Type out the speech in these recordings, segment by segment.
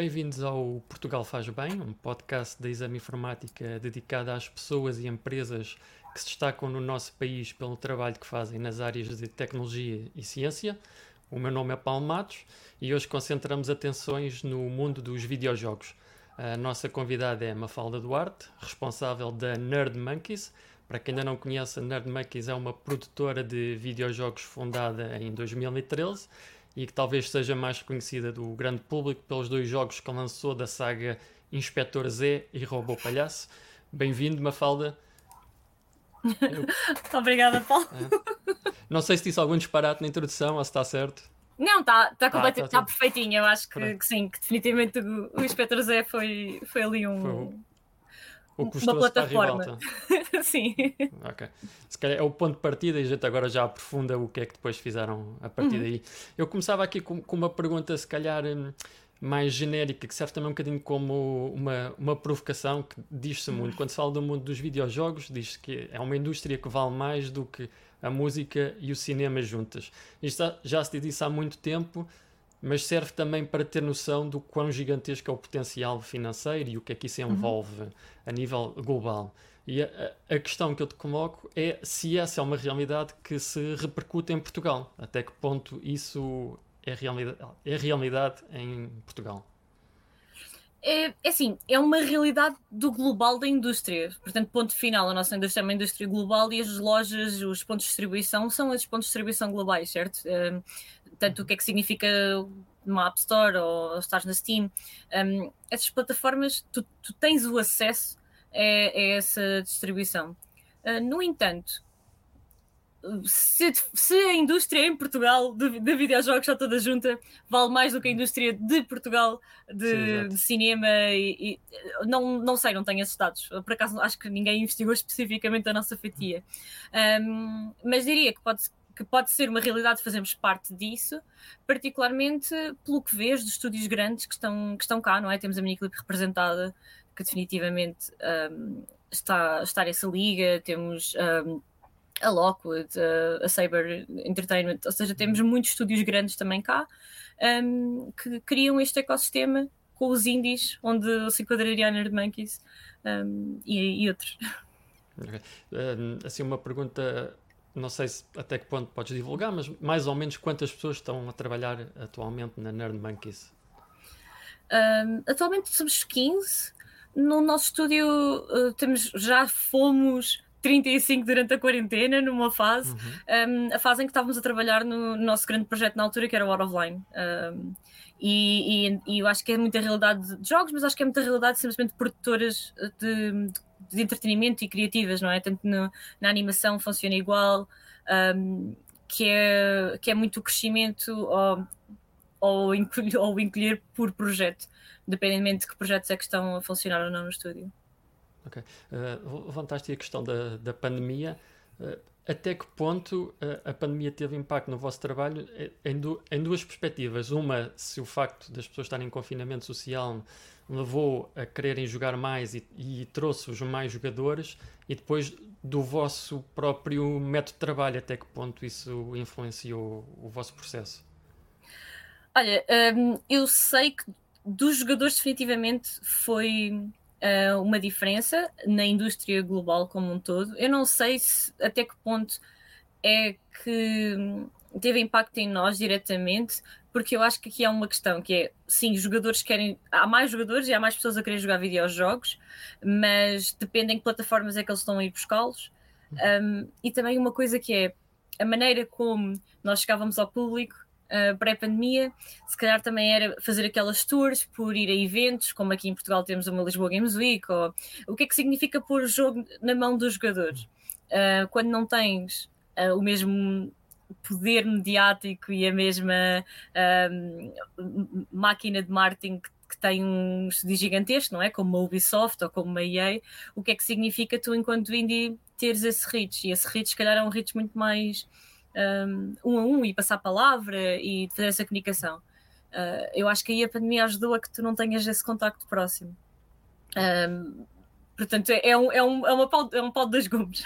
Bem-vindos ao Portugal Faz Bem, um podcast da Exame Informática dedicado às pessoas e empresas que se destacam no nosso país pelo trabalho que fazem nas áreas de tecnologia e ciência. O meu nome é Paulo Matos e hoje concentramos atenções no mundo dos videojogos. A nossa convidada é Mafalda Duarte, responsável da Nerd Monkeys. Para quem ainda não conhece, a Nerd Monkeys é uma produtora de videojogos fundada em 2013 e que talvez seja mais conhecida do grande público pelos dois jogos que lançou da saga Inspector Z e Robô Palhaço. Bem-vindo, Mafalda. Eu... Obrigada, Paulo. É. Não sei se disse algum disparate na introdução ou se está certo. Não, está tá completamente ah, tá, tá perfeitinho. Eu acho que, que, sim, que definitivamente o, o Inspector Z foi, foi ali um. Foi o uma plataforma. Sim. Ok. Se calhar é o ponto de partida e a gente agora já aprofunda o que é que depois fizeram a partir uhum. daí. Eu começava aqui com, com, uma pergunta, se calhar hum, mais genérica, que serve também um bocadinho como uma, uma provocação, que diz-se muito. Quando se fala do mundo dos videojogos, diz-se que é uma indústria que vale mais do que a música e o cinema juntas. Isto já se diz isso há muito tempo mas serve também para ter noção do quão gigantesco é o potencial financeiro e o que é que isso uhum. envolve uhum. a nível global. E a, a, questão que eu te coloco é se essa é uma realidade que se repercute em Portugal. Até que ponto isso é realidade, é realidade em Portugal? É, é assim, é uma realidade do global da indústria. Portanto, ponto final, a nossa indústria é uma indústria global e as lojas, os pontos de distribuição são os pontos de distribuição globais, certo? Uh, tanto o que é que significa uma App Store ou estás na Steam. Um, essas plataformas, tu, tu, tens o acesso a, a essa distribuição. Uh, no entanto, se, se, a indústria em Portugal de, de videojogos está toda junta, vale mais do que a indústria de Portugal de, Sim, de cinema e, e, não, não sei, não tenho esses dados. Por acaso acho que ninguém investigou especificamente a nossa fatia. Um, mas diria que pode que pode ser uma realidade, fazemos parte disso, particularmente pelo que vês dos estúdios grandes que estão, que estão cá, não é? Temos a Miniclip representada, que definitivamente um, está, está nessa liga, temos um, a Lockwood, a, a Saber Entertainment, ou seja, temos muitos estúdios grandes também cá um, que criam este ecossistema com os indies, onde se enquadraria a Nerd Monkeys um, e, e, outros. Okay. assim, uma pergunta não sei se, até que ponto podes divulgar, mas mais ou menos quantas pessoas estão a trabalhar atualmente na Nerd Monkeys? Um, atualmente somos 15. No nosso estúdio uh, temos, já fomos 35 durante a quarentena, numa fase, uhum. um, a fase em que estávamos a trabalhar no, no, nosso grande projeto na altura, que era o Out of Line. Um, e, e, e, eu acho que é muita realidade de jogos, mas acho que é muita realidade simplesmente produtoras de, de de entretenimento e criativas, não é? Tanto no, na animação funciona igual, um, que, é, que é muito o crescimento ou, ou, encolher, ou encolher por projeto, dependendo de que projetos é que estão a funcionar ou não no estúdio. Ok. Uh, levantaste a questão da, da pandemia. Uh, até que ponto uh, a pandemia teve impacto no vosso trabalho em, du em duas perspectivas? Uma, se o facto das pessoas estarem em confinamento social levou a quererem jogar mais e, e trouxe-vos mais jogadores e depois do vosso próprio método de trabalho, até que ponto isso influenciou o vosso processo? Olha, um, eu sei que dos jogadores definitivamente foi uh, uma diferença na indústria global como um todo. Eu não sei se, até que ponto é que teve impacto em nós diretamente, porque eu acho que aqui há uma questão que é, sim, os jogadores querem, há mais jogadores e há mais pessoas a querer jogar videojogos, mas depende em que plataformas é que eles estão a ir buscá-los. Um, e também uma coisa que é a maneira como nós chegávamos ao público uh, pré-pandemia, se calhar também era fazer aquelas tours por ir a eventos, como aqui em Portugal temos uma Lisboa Games Week, ou o que é que significa pôr o jogo na mão dos jogadores? Uh, quando não tens uh, o mesmo poder mediático e a mesma um, máquina de marketing que, que tem um estúdio gigantesco, não é? Como uma Ubisoft ou como uma EA, o que é que significa tu, enquanto indie, teres esse reach? E esse reach, se calhar, é um reach muito mais um, a um e passar a palavra e fazer essa comunicação. Uh, eu acho que aí a pandemia ajudou a que tu não tenhas esse contacto próximo. Um, portanto, é um, é, um, é, uma pau, é um pau de dois gumes.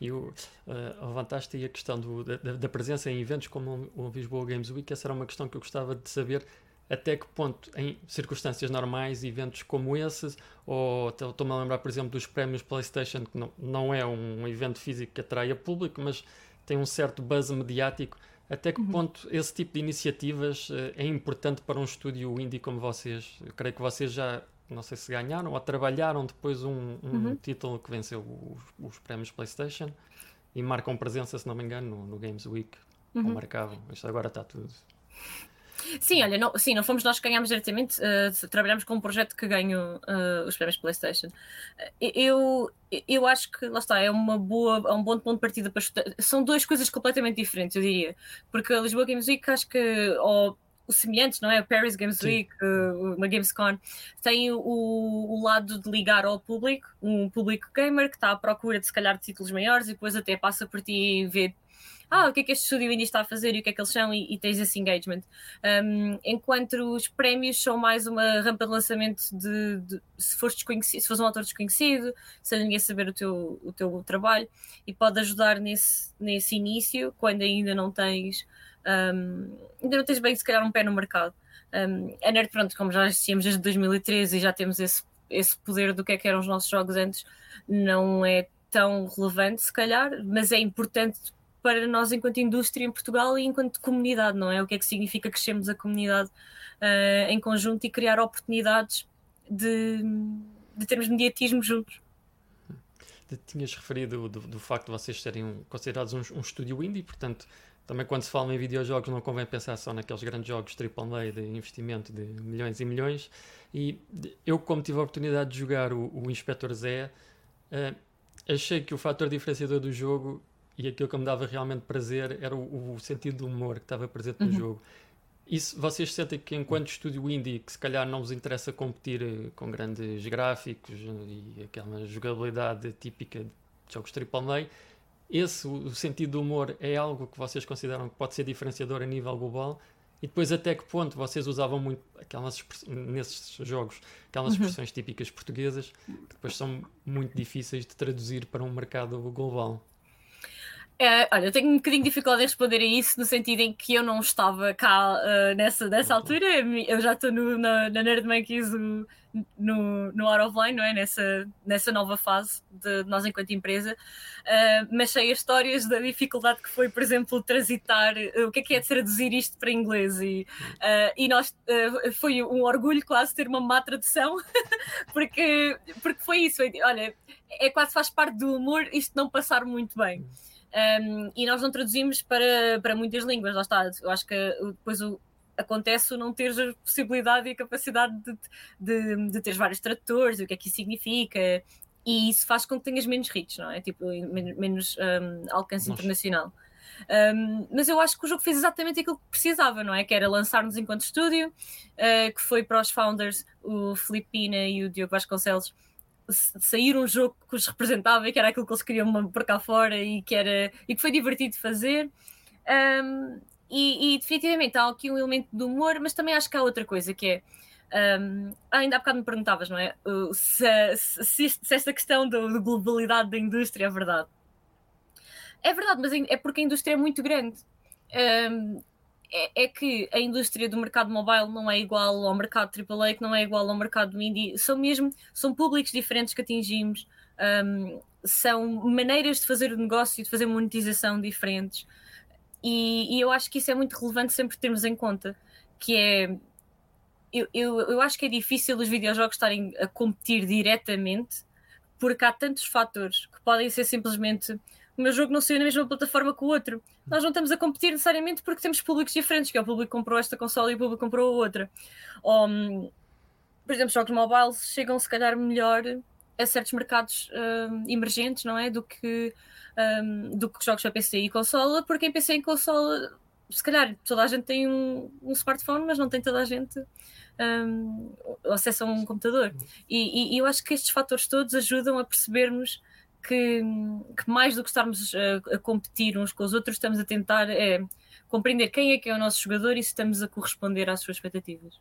E o, uh, levantaste aí a questão do, da, da, presença em eventos como o Lisboa Games Week. Essa era uma questão que eu gostava de saber até que ponto, em circunstâncias normais, eventos como esses, ou estou-me a lembrar, por exemplo, dos prémios PlayStation, que não, não é um evento físico que atraia público, mas tem um certo buzz mediático. Até que uhum. ponto esse tipo de iniciativas uh, é importante para um estúdio indie como vocês? Eu creio que vocês já, não sei se ganharam ou trabalharam depois um, um uhum. título que venceu os, os, prémios PlayStation e marcam presença, se não me engano, no, no Games Week. Uhum. Ou marcavam. Isto agora está tudo. Sim, olha, não, sim, não fomos nós que ganhámos diretamente, uh, trabalhamos com um projeto que ganhou uh, os prémios PlayStation. Uh, eu, eu acho que, lá está, é, uma boa, é um bom ponto de partida para estudar. São duas coisas completamente diferentes, eu diria. Porque a Lisboa Games Week, acho que, ou o semelhante, não é? A Paris Games Sim. Week, uma Gamescom, tem o, o, lado de ligar ao público, um público gamer que está à procura de se calhar de títulos maiores e depois até passa por ti e vê ah, o que é que este estúdio ainda está a fazer e o que é que eles são, e, e tens esse engagement. Um, enquanto os prémios são mais uma rampa de lançamento de, de se fores desconhecido, se fores um autor desconhecido, sem ninguém saber o teu, o teu trabalho, e pode ajudar nesse, nesse início, quando ainda não tens. Um, ainda não tens bem, se calhar, um pé no mercado. Um, a Nerd, pronto, como já assistimos desde 2013 e já temos esse, esse poder do que é que eram os nossos jogos antes, não é tão relevante, se calhar, mas é importante para nós enquanto indústria em Portugal e enquanto comunidade, não é? O que é que significa crescermos a comunidade uh, em conjunto e criar oportunidades de, de termos mediatismo juntos. Tinhas referido do, do facto de vocês serem considerados um, um estúdio indie, portanto, também quando se fala em videojogos não convém pensar só naqueles grandes jogos AAA de investimento de milhões e milhões. E eu, como tive a oportunidade de jogar o, o Inspector Zé, uh, achei que o fator diferenciador do jogo e aquilo que me dava realmente prazer era o, o sentido do humor que estava presente no uhum. jogo. Isso, vocês sentem que enquanto estúdio indie, que se calhar não vos interessa competir eh, com grandes gráficos e aquela jogabilidade típica de jogos AAA, esse, o sentido do humor é algo que vocês consideram que pode ser diferenciador a nível global? E depois até que ponto vocês usavam muito aquelas nesses jogos aquelas uhum. expressões típicas portuguesas que depois são muito difíceis de traduzir para um mercado global? É, olha, eu tenho um bocadinho de dificuldade em responder a isso, no sentido em que eu não estava cá uh, nessa, nessa altura, eu já estou na, na Nerd Monkeys no, no, no Out of Line, não é? Nessa, nessa nova fase de, de nós enquanto empresa, uh, mas sei as histórias da dificuldade que foi, por exemplo, transitar, uh, o que é que é de traduzir isto para inglês, e, e nós, foi um orgulho quase ter uma má tradução, porque, porque foi isso, olha, é quase faz parte do humor isto não passar muito bem. Um, e nós não traduzimos para, para muitas línguas, lá está. Eu acho que depois o, acontece o não teres a possibilidade e a capacidade de, de, de teres vários tradutores, o que é que isso significa, e isso faz com que tenhas menos hits, não é? Tipo, menos um, alcance Nossa. internacional. Um, mas eu acho que o jogo fez exatamente aquilo que precisava, não é? Que era lançar-nos enquanto estúdio, uh, que foi para os founders, o Filipina e o Diogo Vasconcelos, sair um jogo que os representava e que era aquilo que eles queriam por cá fora e que, era, e que foi divertido fazer. Um, e, e, definitivamente há aqui um elemento de humor, mas também acho que há outra coisa que é. Um, ainda há bocado me perguntavas, não é? Se, se, se esta questão da globalidade da indústria é verdade. É verdade, mas é porque a indústria é muito grande. Um, é, é, que a indústria do mercado mobile não é igual ao mercado AAA, que não é igual ao mercado indie. São mesmo, são públicos diferentes que atingimos, um, são maneiras de fazer o negócio e de fazer monetização diferentes. E, e, eu acho que isso é muito relevante sempre termos em conta, que é... Eu, eu, eu acho que é difícil os videojogos estarem a competir diretamente, porque há tantos fatores que podem ser simplesmente o meu jogo não saiu na mesma plataforma que o outro. Nós não estamos a competir necessariamente porque temos públicos diferentes, que é o público que comprou esta consola e o público que comprou a outra. Ou, hum, por exemplo, jogos mobile chegam se calhar melhor a certos mercados um, emergentes, não é? Do que, um, do que jogos para PC e consola, porque em PC e consola, se calhar toda a gente tem um, um smartphone, mas não tem toda a gente um, acesso a um computador. E, e, e eu acho que estes fatores todos ajudam a percebermos que, que mais do que estarmos a, a, competir uns com os outros, estamos a tentar é, compreender quem é que é o nosso jogador e se estamos a corresponder às suas expectativas.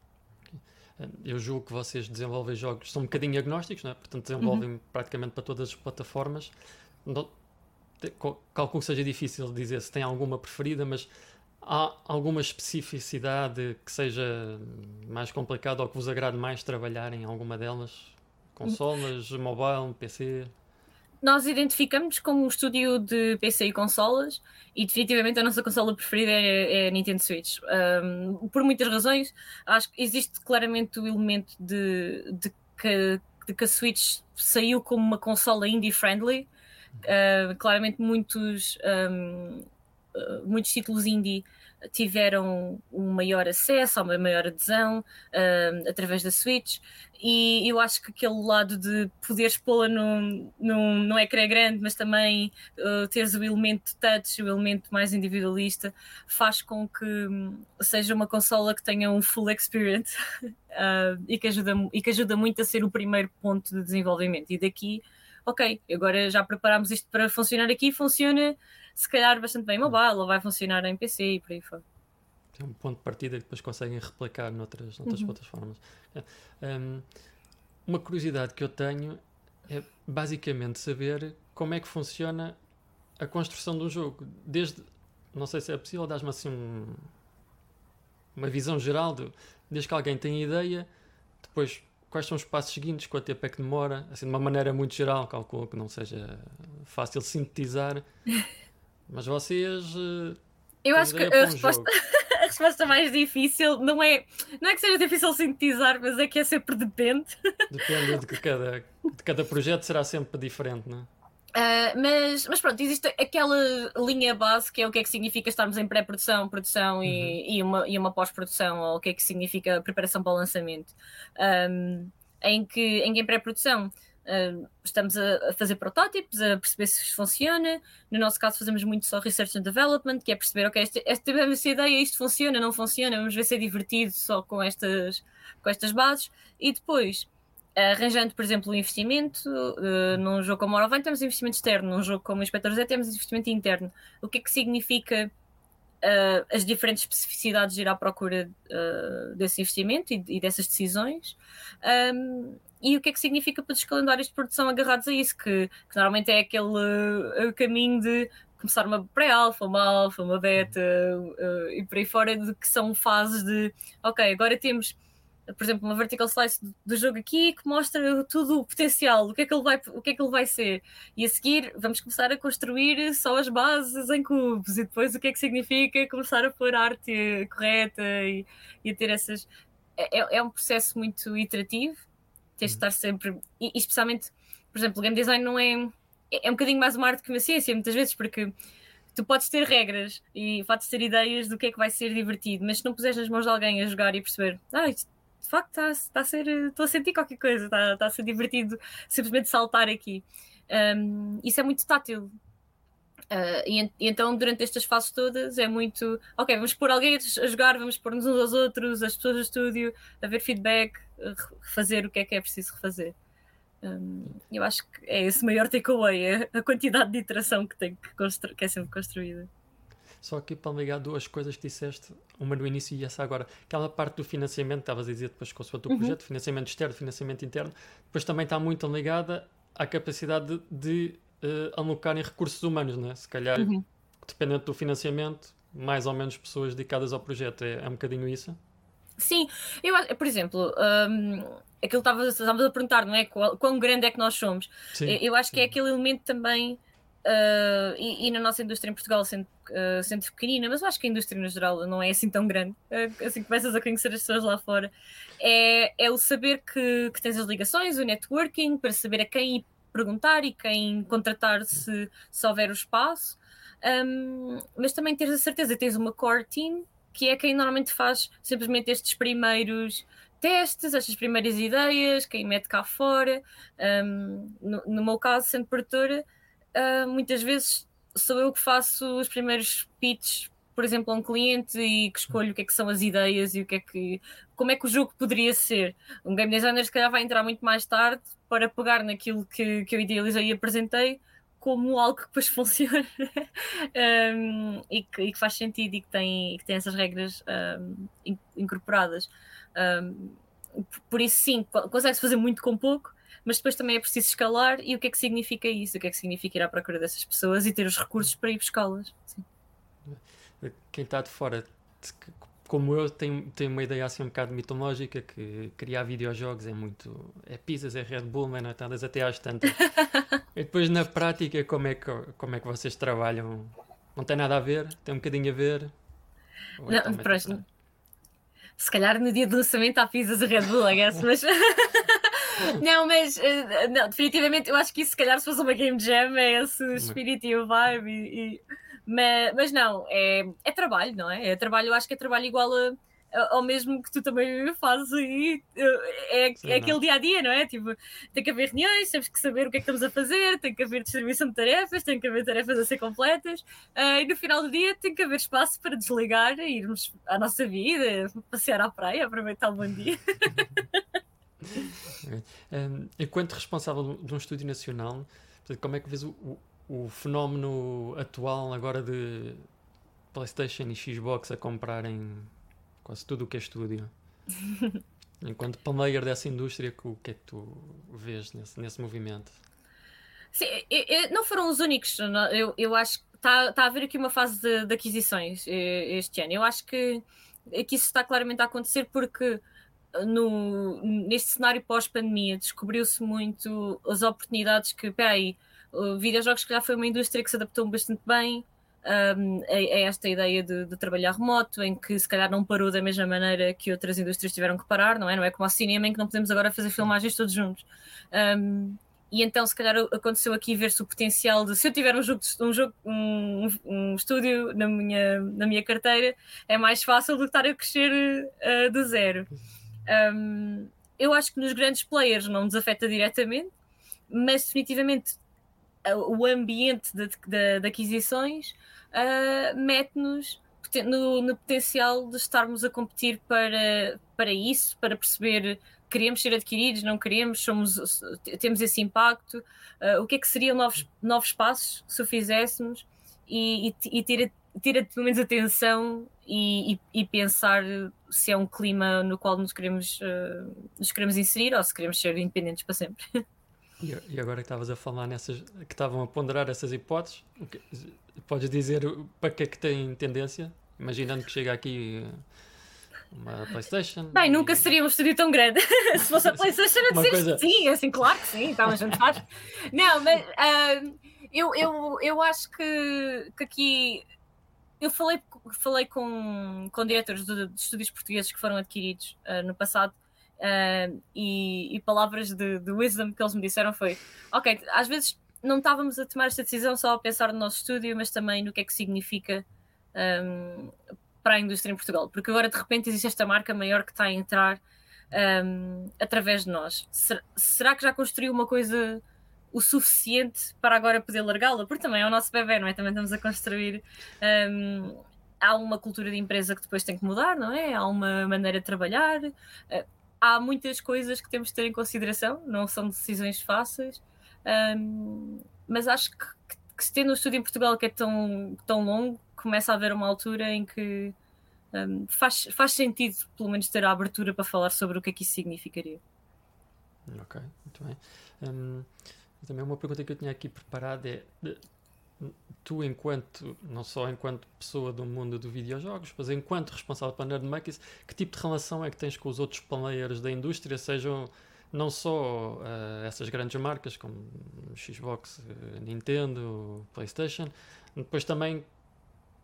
Eu julgo que vocês desenvolvem jogos, são um bocadinho agnósticos, é? portanto desenvolvem uhum. praticamente para todas as plataformas. Não, calculo que seja difícil dizer se tem alguma preferida, mas há alguma especificidade que seja mais complicada ou que vos agrade mais trabalhar em alguma delas? Consolas, mobile, PC? Nós identificamos como um estúdio de PC e consolas e definitivamente a nossa consola preferida é, é a Nintendo Switch. Um, por muitas razões, acho que existe claramente o elemento de, de, que, de que a Switch saiu como uma consola indie-friendly. Uh, claramente muitos um, eh, muitos títulos indie tiveram um maior acesso, uma maior adesão uh, através da Switch, e eu acho que aquele lado de poderes pô-la num, num, num ecrã grande, mas também uh, teres o elemento touch, o elemento mais individualista, faz com que um, seja uma consola que tenha um full experience uh, e, que ajuda, e que ajuda muito a ser o primeiro ponto de desenvolvimento. E daqui, ok, agora já preparámos isto para funcionar aqui, funciona se calhar bastante bem mobile, ou vai funcionar em PC e por aí fora. É um ponto de partida que depois conseguem replicar noutras, noutras uhum. plataformas. É. Um, uma curiosidade que eu tenho é basicamente saber como é que funciona a construção de um jogo. Desde, não sei se é possível, dar-me assim um, uma visão geral, de, desde que alguém tem ideia, depois quais são os passos seguintes, quanto tempo é que demora, assim de uma maneira muito geral, calculo que não seja fácil sintetizar. Mas vocês. Uh, eu acho que a resposta, a resposta mais difícil não é, não é que seja difícil sintetizar, mas é que é sempre depende. Depende de cada, de cada projeto, será sempre diferente, não é? Uh, mas, mas pronto, existe aquela linha base que é o que é que significa estarmos em pré-produção, produção, uhum. e, e, uma, e uma pós-produção, ou o que é que significa preparação para o lançamento. Um, em que em pré-produção Uh, estamos a, fazer protótipos, a perceber se funciona. No nosso caso, fazemos muito só research and development, que é perceber, ok, esta, esta, esta ideia, isto funciona, não funciona, vamos ver se é divertido só com estas, com estas bases. E depois, arranjando, por exemplo, um investimento, uh, num jogo como Morrowind temos investimento externo, num jogo como Inspector Z temos investimento interno. O que é que significa uh, as diferentes especificidades de ir à procura uh, desse investimento e, e dessas decisões? Um, e o que é que significa para os calendários de produção agarrados a isso, que, que normalmente é aquele uh, caminho de começar uma pré-alfa, uma alfa, uma beta uh, e por aí fora, de que são fases de ok, agora temos, por exemplo, uma vertical slice do jogo aqui que mostra tudo o potencial, o que é que ele vai, o que é que ele vai ser, e a seguir vamos começar a construir só as bases em cubos, e depois o que é que significa começar a pôr arte correta e, e a ter essas. É, é, é um processo muito iterativo tens de estar sempre. E, especialmente, por exemplo, o game design não é. É, é um bocadinho mais uma arte que uma ciência, muitas vezes, porque tu podes ter regras e podes ter ideias do que é que vai ser divertido, mas se não puseres nas mãos de alguém a jogar e perceber, ah, isto, de facto está, está a ser, estou a sentir qualquer coisa, está, está a ser divertido simplesmente saltar aqui. Um, isso é muito tátil. Uh, e, e, então, durante estas fases todas, é muito ok, vamos pôr alguém a jogar, vamos pôr-nos uns aos outros, as pessoas do estúdio, a ver feedback, refazer o que é que é preciso refazer. Um, eu acho que é esse maior takeaway, é a quantidade de iteração que, tem que, que é sempre construída. Só aqui para ligar duas coisas que disseste, uma no início e essa agora. Aquela parte do financiamento, estavas a dizer depois com o seu uhum. projeto, financiamento externo, financiamento interno, depois também está muito ligada à capacidade de, de uh, alocarem recursos humanos, né? se calhar, uhum. dependendo do financiamento, mais ou menos pessoas dedicadas ao projeto. É, é um bocadinho isso? Sim, eu acho, por exemplo, um, aquilo que estávamos a perguntar, não é? Qual, quão grande é que nós somos? Sim, eu acho sim. que é aquele elemento também, uh, e, e, na nossa indústria em Portugal, sendo, uh, sendo pequenina, mas eu acho que a indústria no geral não é assim tão grande, uh, assim que começas a conhecer as pessoas lá fora, é, é o saber que, que tens as ligações, o networking, para saber a quem perguntar e quem contratar se, se houver o espaço. Um, mas também tens a certeza tens uma core team que é quem normalmente faz simplesmente estes primeiros testes, estas primeiras ideias, quem mete cá fora. Um, no, no, meu caso, sendo produtora, uh, muitas vezes sou eu que faço os primeiros pitches, por exemplo, a um cliente e que escolho o que é que são as ideias e o que é que, como é que o jogo poderia ser. Um game designer, se calhar, vai entrar muito mais tarde para pegar naquilo que, que eu idealizei e apresentei como algo que depois funciona um, e, que, e, que, faz sentido e que tem, que tem essas regras um, incorporadas. Um, por isso, sim, consegue-se fazer muito com pouco, mas depois também é preciso escalar. E o que é que significa isso? O que é que significa ir à procura dessas pessoas e ter os recursos para ir buscá-las? quem está de fora, como eu, tem, tem uma ideia assim um bocado mitológica que criar videojogos é muito. é pizzas, é Red Bull, não é até às tantas. e depois na prática, como é, que, como é que vocês trabalham? Não tem nada a ver? Tem um bocadinho a ver? Ou é não, próximo. Se calhar no dia do lançamento há pizzas e Red Bull, I guess, mas. não, mas uh, não, definitivamente eu acho que isso se calhar se fosse uma game jam é esse espírito e o vibe e, e... Mas, mas não, é, é trabalho, não é? É trabalho, eu acho que é trabalho igual a ao mesmo que tu também fazes aí, é, Sim, é aquele dia a dia, não é? Tipo, tem que haver reuniões, temos que saber o que é que estamos a fazer, tem que haver distribuição de tarefas, tem que haver tarefas a ser completas, uh, e no final do dia tem que haver espaço para desligar e irmos à nossa vida, passear à praia, aproveitar o bom dia. um, enquanto responsável de um estúdio nacional, como é que vês o, o, fenómeno atual agora de PlayStation e Xbox a comprarem quase tudo o que é estúdio. Enquanto player dessa indústria, o que é que tu vês nesse, nesse movimento? Sim, não foram os únicos. Eu, eu acho que está, tá a haver aqui uma fase de, de, aquisições este ano. Eu acho que, que isso está claramente a acontecer porque no, neste cenário pós-pandemia descobriu-se muito as oportunidades que, peraí, videojogos que já foi uma indústria que se adaptou bastante bem, um, é, é, esta ideia de, de, trabalhar remoto, em que se calhar não parou da mesma maneira que outras indústrias tiveram que parar, não é? Não é como ao cinema em que não podemos agora fazer filmagens todos juntos. Um, e então, se calhar, aconteceu aqui ver-se o potencial de se eu tiver um jogo, um, jogo um, um, estúdio na minha, na minha carteira, é mais fácil do que estar a crescer uh, do zero. Um, eu acho que nos grandes players não nos afeta diretamente, mas definitivamente o ambiente de, de, de aquisições uh, mete-nos no, no, potencial de estarmos a competir para, para isso, para perceber queremos ser adquiridos, não queremos, somos, temos esse impacto, uh, o que é que seriam novos, novos passos se o fizéssemos e, e, e ter, ter pelo menos atenção e, e, e, pensar se é um clima no qual nos queremos, uh, nos queremos inserir ou se queremos ser independentes para sempre. E, agora que estavas a falar nessas, que estavam a ponderar essas hipóteses, podes dizer para que é que tem tendência? Imaginando que chega aqui uma PlayStation. Bem, nunca seria um estúdio tão grande. Se fosse a PlayStation, eu dizia coisa... sim, assim, claro que sim, a gente faz. Não, mas uh, eu, eu, eu acho que, que aqui. Eu falei, falei com, com diretores de, de estúdios portugueses que foram adquiridos uh, no passado Uh, e, e, palavras de, de wisdom que eles me disseram foi: Ok, às vezes não estávamos a tomar esta decisão só a pensar no nosso estúdio, mas também no que é que significa um, para a indústria em Portugal, porque agora de repente existe esta marca maior que está a entrar um, através de nós. Será, será que já construiu uma coisa o suficiente para agora poder largá-la? Porque também é o nosso bebê, não é? Também estamos a construir. Um, há uma cultura de empresa que depois tem que mudar, não é? Há uma maneira de trabalhar. Há muitas coisas que temos de ter em consideração, não são decisões fáceis, um, mas acho que, que, que se tendo um estudo em Portugal que é tão, tão longo, começa a haver uma altura em que um, faz, faz sentido, pelo menos, ter a abertura para falar sobre o que é que isso significaria. Ok, muito bem. Um, também uma pergunta que eu tinha aqui preparada é tu enquanto, não só enquanto pessoa do mundo dos videojogos, mas enquanto responsável para Nerdmakers, que tipo de relação é que tens com os outros players da indústria, sejam não só uh, essas grandes marcas como Xbox, uh, Nintendo, Playstation, depois também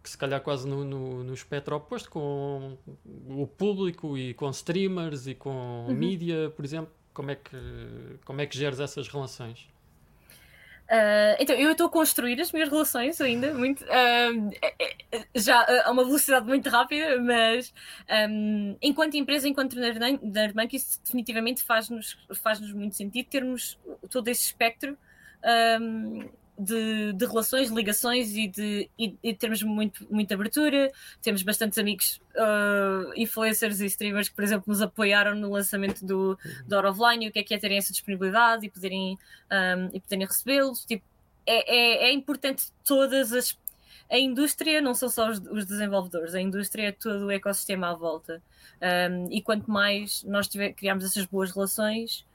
que se calhar quase no, no, no espectro oposto com o público e com streamers e com uhum. mídia, por exemplo, como é que como é que geres essas relações? Uh, então, eu estou a construir as minhas relações ainda, muito, uh, já a uma velocidade muito rápida, mas um, enquanto empresa, enquanto Nerdbank, isso definitivamente faz-nos faz -nos muito sentido termos todo esse espectro um, de, de, relações, ligações e de, e, e termos muito, muita abertura. Temos bastantes amigos, uh, influencers e streamers que, por exemplo, nos apoiaram no lançamento do, do Out of Line, o que é que é terem essa disponibilidade e poderem, um, e poderem recebê-los. Tipo, é, é, é, importante todas as. A indústria não são só os, os, desenvolvedores, a indústria é todo o ecossistema à volta. Um, e quanto mais nós tiver, criarmos essas boas relações,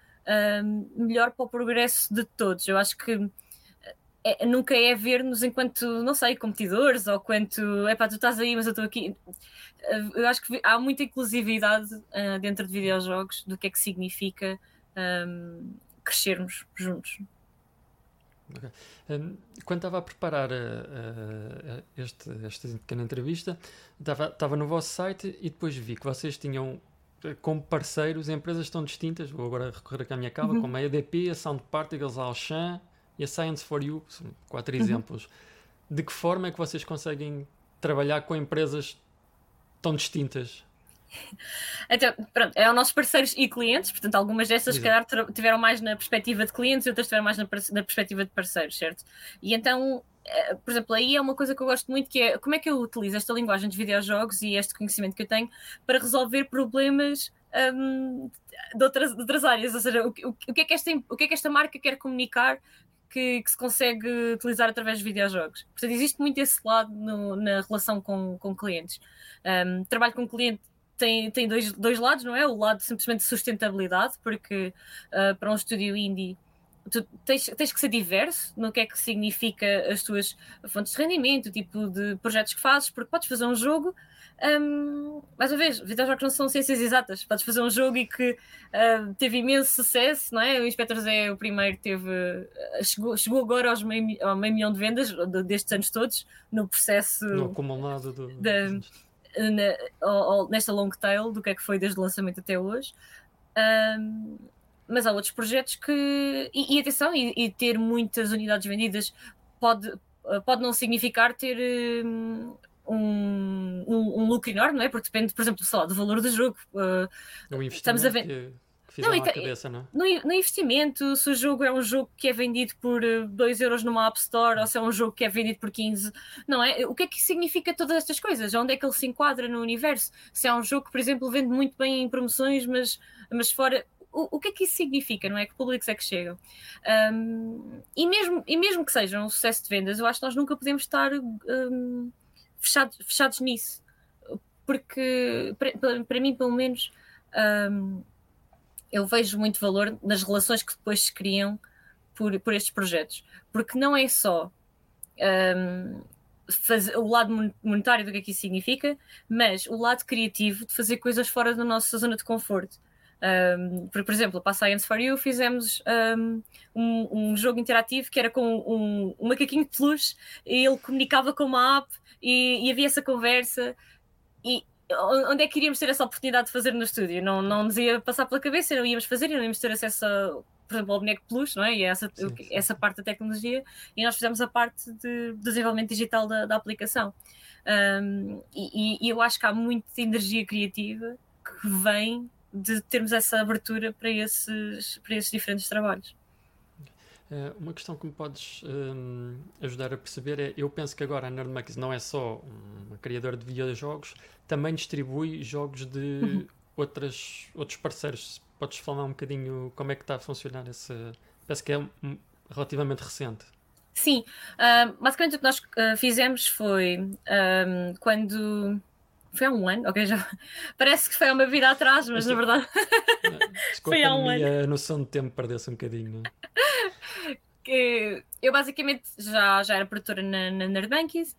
um, melhor para o progresso de todos. Eu acho que é, nunca é ver-nos enquanto, não sei, competidores ou quanto, é pá, tu estás aí, mas eu estou aqui. Uh, eu acho que há muita inclusividade uh, dentro de videojogos do que é que significa um, crescermos juntos. Okay. Um, quando estava a preparar uh, uh, este, esta pequena entrevista, estava, estava no vosso site e depois vi que vocês tinham como parceiros empresas tão distintas, vou agora recorrer aqui à minha cava, uhum. como a EDP, a Sound Particles, a Alchan e a Science for You, são quatro uhum. exemplos. De que forma é que vocês conseguem trabalhar com empresas tão distintas? Então, pronto, é os nossos parceiros e clientes, portanto, algumas dessas, se calhar, tiveram mais na perspectiva de clientes e outras tiveram mais na, na perspectiva de parceiros, certo? E então, eh, por exemplo, aí é uma coisa que eu gosto muito que é como é que eu utilizo esta linguagem dos videojogos e este conhecimento que eu tenho para resolver problemas um, de, outras, de outras áreas, ou seja, o, o, o, que é que esta, o que é que esta marca quer comunicar que, que, se consegue utilizar através de videojogos. Portanto, existe muito esse lado no, na relação com, com clientes. Um, trabalho com cliente tem, tem dois, dois lados, não é? O lado simplesmente de sustentabilidade, porque uh, para um estúdio indie tu tens, tens que ser diverso no que é que significa as tuas fontes de rendimento, o tipo de projetos que fazes, porque podes fazer um jogo. Um, mais uma vez, videojogos não são ciências exatas. Podes fazer um jogo e que uh, teve imenso sucesso, não é? O Inspector Zé, o primeiro, teve. Uh, chegou, chegou agora aos meio, ao meio milhão de vendas destes anos todos, no processo. No acumulado do. Da, na, ou, nesta long tail do que é que foi desde o lançamento até hoje. Um, mas há outros projetos que. E, e atenção, e, e, ter muitas unidades vendidas pode, pode não significar ter. Um, um, um, lucro enorme, não é? Porque depende, por exemplo, sei lá, do valor do jogo. Uh, estamos a ver fizeram não, cabeça, não? No, no, investimento, se o jogo é um jogo que é vendido por 2 eh, euros numa App Store ou se é um jogo que é vendido por 15, não é? O que é que significa todas estas coisas? Onde é que ele se enquadra no universo? Se é um jogo que, por exemplo, vende muito bem em promoções, mas, mas fora. O, o que é que isso significa, não é? Que públicos é que chegam? Um, e, mesmo, e mesmo que seja um sucesso de vendas, eu acho que nós nunca podemos estar um, fechados, fechados nisso. Porque, para, mim, pelo menos. Um, eu vejo muito valor nas relações que depois se criam por, por estes projetos, porque não é só fazer, o lado monetário do que é significa, mas o lado criativo de fazer coisas fora da nossa zona de conforto. Um, por, por, exemplo, para a Science for You fizemos um, um, um, jogo interativo que era com um, um macaquinho de peluche e ele comunicava com uma app e, e havia essa conversa e onde é que iríamos ter essa oportunidade de fazer no estúdio? Não, não nos ia passar pela cabeça, não íamos fazer e não íamos ter acesso, a, por exemplo, ao boneco Plus, não é? E essa, sim, sim. essa parte da tecnologia, e nós fizemos a parte de desenvolvimento digital da, da aplicação. Um, e, e, eu acho que há muita energia criativa que vem de termos essa abertura para esses, para esses diferentes trabalhos. Uh, uma questão que me podes um, ajudar a perceber é: eu penso que agora a Nerdmax não é só uma criadora de videojogos, também distribui jogos de uhum. outras, outros parceiros. Podes falar um bocadinho como é que está a funcionar esse. Penso que é relativamente recente. Sim, uh, basicamente o que nós uh, fizemos foi um, quando. Foi há um ano, ok? Já... Parece que foi há uma vida atrás, mas, na verdade. foi há um ano. A noção de tempo perdeu-se um bocadinho. que eu basicamente já, já era produtora na, na Nerdbankies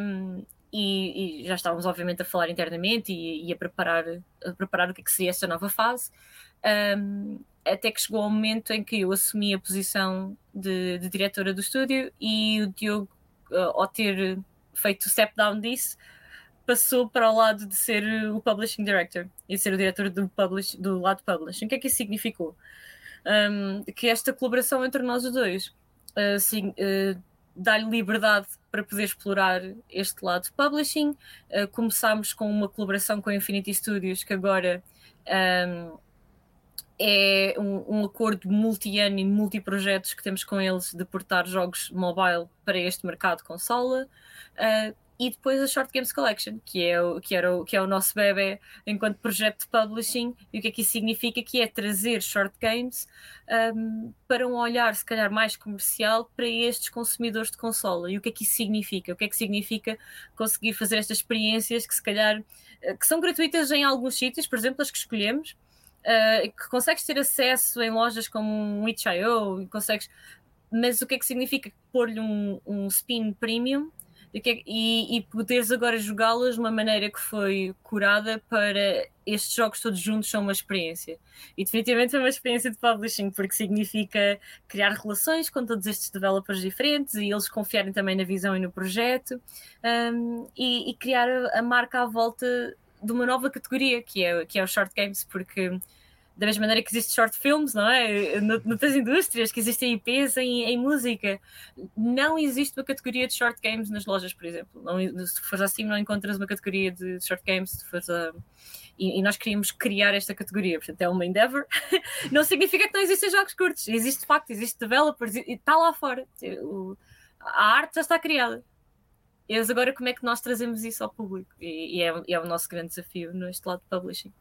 um, e, e, já estávamos obviamente a falar internamente e, e, a, preparar, a preparar o que, é que seria esta nova fase um, até que chegou o momento em que eu assumi a posição de, de diretora do estúdio e o Diogo uh, ao ter feito o step down disso passou para o lado de ser o publishing director e ser o diretor do, publish, do lado publishing. O que é que isso significou? um, que esta colaboração entre nós dois assim, uh, dá-lhe liberdade para poder explorar este lado publishing. Uh, começámos com uma colaboração com a Infinity Studios, que agora um, é um, um acordo multi-ano e multi-projetos que temos com eles de portar jogos mobile para este mercado consola. Uh, e depois a Short Games Collection, que é o, que era o, que é o nosso bebê enquanto projeto de publishing, e o que é que isso significa? Que é trazer short games um, para um olhar, se calhar, mais comercial para estes consumidores de consola. E o que é que isso significa? O que é que significa conseguir fazer estas experiências que, se calhar, eh, que são gratuitas em alguns sítios, por exemplo, as que escolhemos, uh, que consegues ter acesso em lojas como um itch.io, consegues mas o que é que significa pôr-lhe um, um spin premium é e, e poderes agora jogá-las de uma maneira que foi curada para estes jogos todos juntos são uma experiência. E definitivamente é uma experiência de publishing, porque significa criar relações com todos estes developers diferentes e eles confiarem também na visão e no projeto um, e, e, criar a, a marca à volta de uma nova categoria que é, que é o short games, porque da mesma maneira que existem short films, não é? Noutras indústrias, que existem IPs em, em, música. Não existe uma categoria de short games nas lojas, por exemplo. Não, se fores assim, não encontras uma categoria de short games. Se fores e, e, nós queríamos criar esta categoria, portanto é uma endeavor. não significa que não existem jogos curtos. Existe de facto, existe developers e está lá fora. A arte já está criada. E agora como é que nós trazemos isso ao público? E, e é, é o nosso grande desafio neste lado de publishing.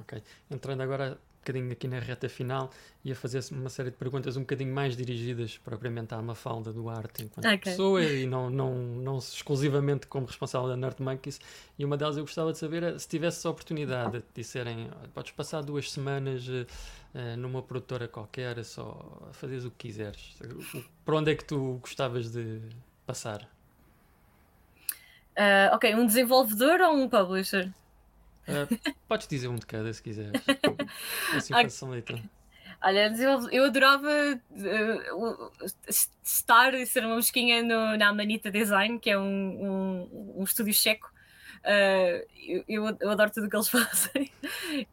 Ok. Entrando agora um bocadinho aqui na reta final e a fazer uma série de perguntas um bocadinho mais dirigidas propriamente à Mafalda do arte enquanto okay. pessoa e não, não, não exclusivamente como responsável da Nerd Monkeys. E uma delas eu gostava de saber é, se tivesse a oportunidade de disserem podes passar duas semanas uh, numa produtora qualquer, só fazeres o que quiseres. Por onde é que tu gostavas de passar? Uh, ok, um desenvolvedor ou um publisher? Uh, podes dizer um de cada se quiseres. Assim facilita. Olha, eu adorava uh, estar e ser uma mosquinha no, na Amanita Design, que é um, um, um estúdio checo. Uh, eu, eu, adoro tudo o que eles fazem.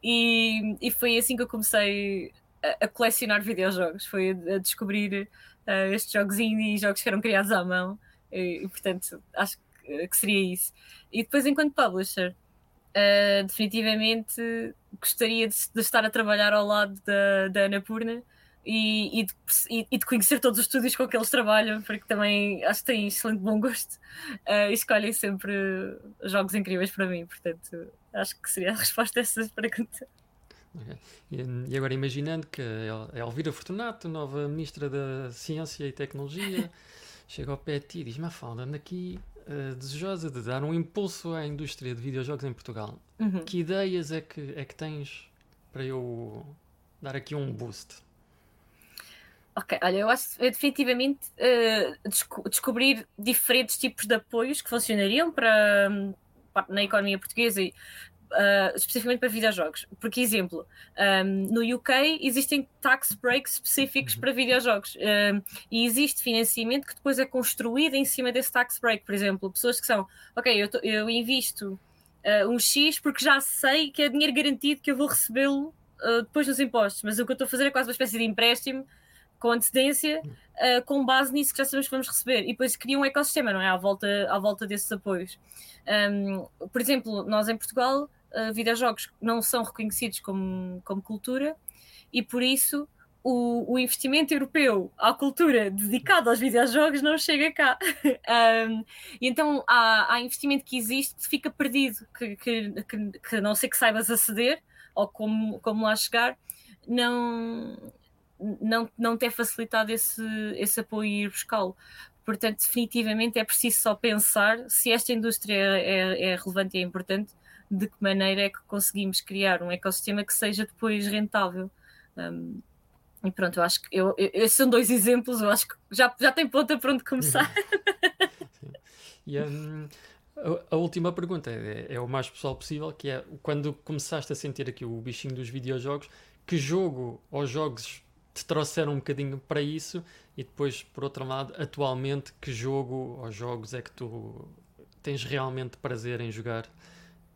E, e foi assim que eu comecei a, a colecionar videojogos. Foi a, a descobrir uh, estes jogos indie, jogos que eram criados à mão. E, e portanto, acho que, que seria isso. E depois, enquanto publisher, Uh, definitivamente gostaria de, de, estar a trabalhar ao lado da, da Ana Purna e, e, de, e, de, conhecer todos os estúdios com que eles trabalham, porque também acho que têm excelente bom gosto uh, e escolhem sempre jogos incríveis para mim. Portanto, acho que seria a resposta a essa pergunta. Okay. E, e, agora, imaginando que a Elvira Fortunato, nova Ministra da Ciência e Tecnologia, chega ao pé de ti e diz: Mafalda, anda aqui uh, desejosa de dar um impulso à indústria de videojogos em Portugal. Uhum. Que ideias é que, é que tens para eu dar aqui um boost? Ok, olha, eu acho que definitivamente uh, desco descobrir diferentes tipos de apoios que funcionariam para, para na economia portuguesa e uh, especificamente para videojogos. Por exemplo, um, no UK existem tax breaks específicos uhum. para videojogos um, e existe financiamento que depois é construído em cima desse tax break. Por exemplo, pessoas que são, ok, eu, eu invisto uh, um X porque já sei que é dinheiro garantido que eu vou recebê-lo uh, depois dos impostos, mas o que eu estou a fazer é quase uma espécie de empréstimo com antecedência, uh, com base nisso que já sabemos que vamos receber. E depois cria um ecossistema, não é? À volta, à volta desses apoios. Um, por exemplo, nós em Portugal uh, videojogos não são reconhecidos como, como cultura e por isso o, o, investimento europeu à cultura dedicado aos videojogos não chega cá. um, e então há, há, investimento que existe que fica perdido, que, que, que, que não sei que saibas aceder ou como, como lá chegar, não, não, não ter facilitado esse, esse apoio e ir buscá-lo. Portanto, definitivamente é preciso só pensar se esta indústria é, é relevante e é importante, de que maneira é que conseguimos criar um ecossistema que seja depois rentável. Um, e pronto, eu acho que eu, eu, esses são dois exemplos, eu acho que já, já tem ponta para onde começar. e um, a, a, última pergunta é, é, o mais pessoal possível, que é quando começaste a sentir aqui o bichinho dos videojogos, que jogo ou jogos te trouxeram um bocadinho para isso e depois, por outro lado, atualmente, que jogo ou jogos é que tu tens realmente prazer em jogar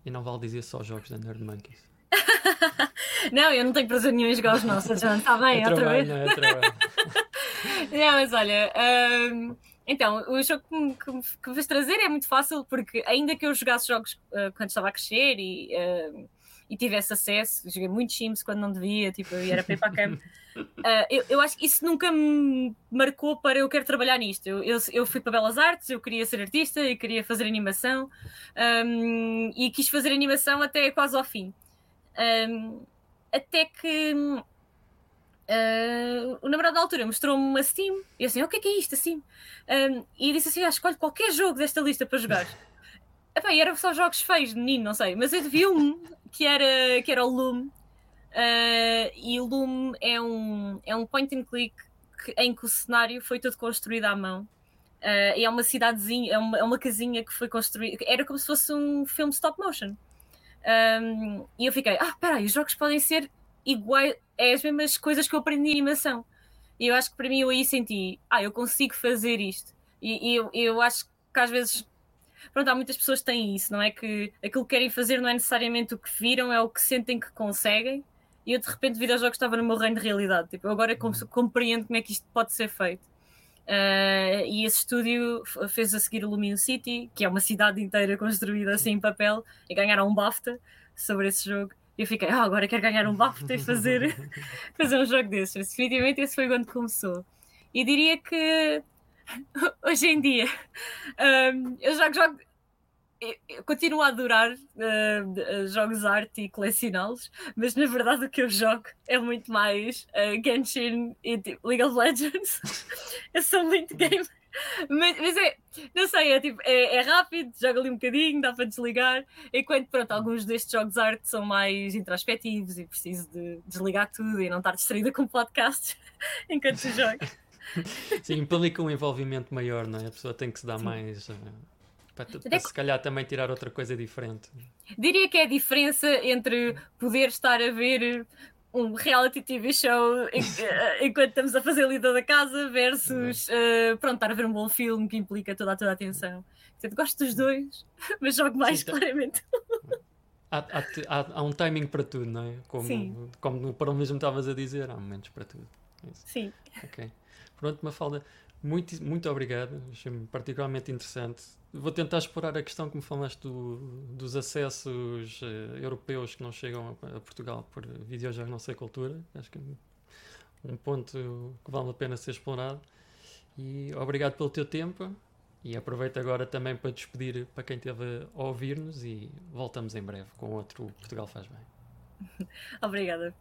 e não vale dizer só jogos da Nerd Monkeys. não, eu não tenho prazer nenhum em jogar os nossos, João. Está bem, é outra vez. Não, é não, mas olha. Um, então, o jogo que me, que, que me fez trazer é muito fácil, porque ainda que eu jogasse jogos uh, quando estava a crescer e. Uh, e tivesse acesso. Joguei muito Sims quando não devia, tipo, e era para ir para a cama. Uh, eu, eu, acho que isso nunca me marcou para eu quero trabalhar nisto. Eu, eu, eu, fui para Belas Artes, eu queria ser artista e queria fazer animação um, e quis fazer animação até quase ao fim. Um, até que uh, o namorado da altura mostrou-me uma Steam e eu assim, o que é que é isto assim? Um, e disse assim: ah, escolhe qualquer jogo desta lista para jogar. Epá, e eram só jogos feios menino, não sei, mas eu vi um que era, que era o Loom. Uh, e o Loom é um, é um point and click que, em que o cenário foi todo construído à mão. Uh, é uma cidadezinha, é uma, é uma casinha que foi construída, era como se fosse um filme stop motion. Um, e eu fiquei, ah, peraí, os jogos podem ser iguais, é as mesmas coisas que eu aprendi em animação. E eu acho que para mim eu aí senti, ah, eu consigo fazer isto. E, e eu, eu acho que às vezes, pronto, há muitas pessoas que têm isso, não é? Que aquilo que querem fazer não é necessariamente o que viram, é o que sentem que conseguem. E eu de repente, videojogos estava no meu reino de realidade. Tipo, eu agora uhum. compreendo como é que isto pode ser feito. Uh, e esse estúdio fez a seguir o Lumion City, que é uma cidade inteira construída assim em papel, e ganharam um BAFTA sobre esse jogo. E eu fiquei, ah, agora quero ganhar um BAFTA e fazer, fazer um jogo desses. Definitivamente esse foi quando começou. E diria que hoje em dia um, eu jogo, jogo eu continuo a adorar uh, jogos de arte e colecioná-los, mas na verdade o que eu jogo é muito mais uh, Genshin e tipo, League of Legends. eu sou muito gamer. Mas, mas, é, não sei, é, tipo, é, é, rápido, joga ali um bocadinho, dá para desligar. Enquanto, pronto, alguns destes jogos de arte são mais introspectivos e preciso de desligar tudo e não estar distraída com podcasts enquanto se joga. Sim, implica um envolvimento maior, não é? A pessoa tem que se dar Sim. mais. Uh para, para se calhar também tirar outra coisa diferente. Diria que é a diferença entre poder estar a ver um reality TV show eh, enquanto estamos a fazer a lida da casa versus uh, pronto, estar a ver um bom filme que implica toda, toda a atenção. Portanto, gosto dos dois, mas jogo mais Sim, tá. claramente. Há, há, há, um timing para tudo, não é? Como, Sim. como para o mesmo estavas a dizer, há momentos para tudo. Isso. Sim. Ok. Pronto, Mafalda, muito, muito obrigado. Achei-me particularmente interessante Vou tentar explorar a questão que me falaste do, dos acessos uh, europeus que não chegam a, a, Portugal por videojogos sei cultura. Acho que é um ponto que vale a pena ser explorado. E obrigado pelo teu tempo. E aproveito agora também para despedir para quem esteve a ouvir-nos e voltamos em breve com outro Portugal Faz Bem. Obrigada.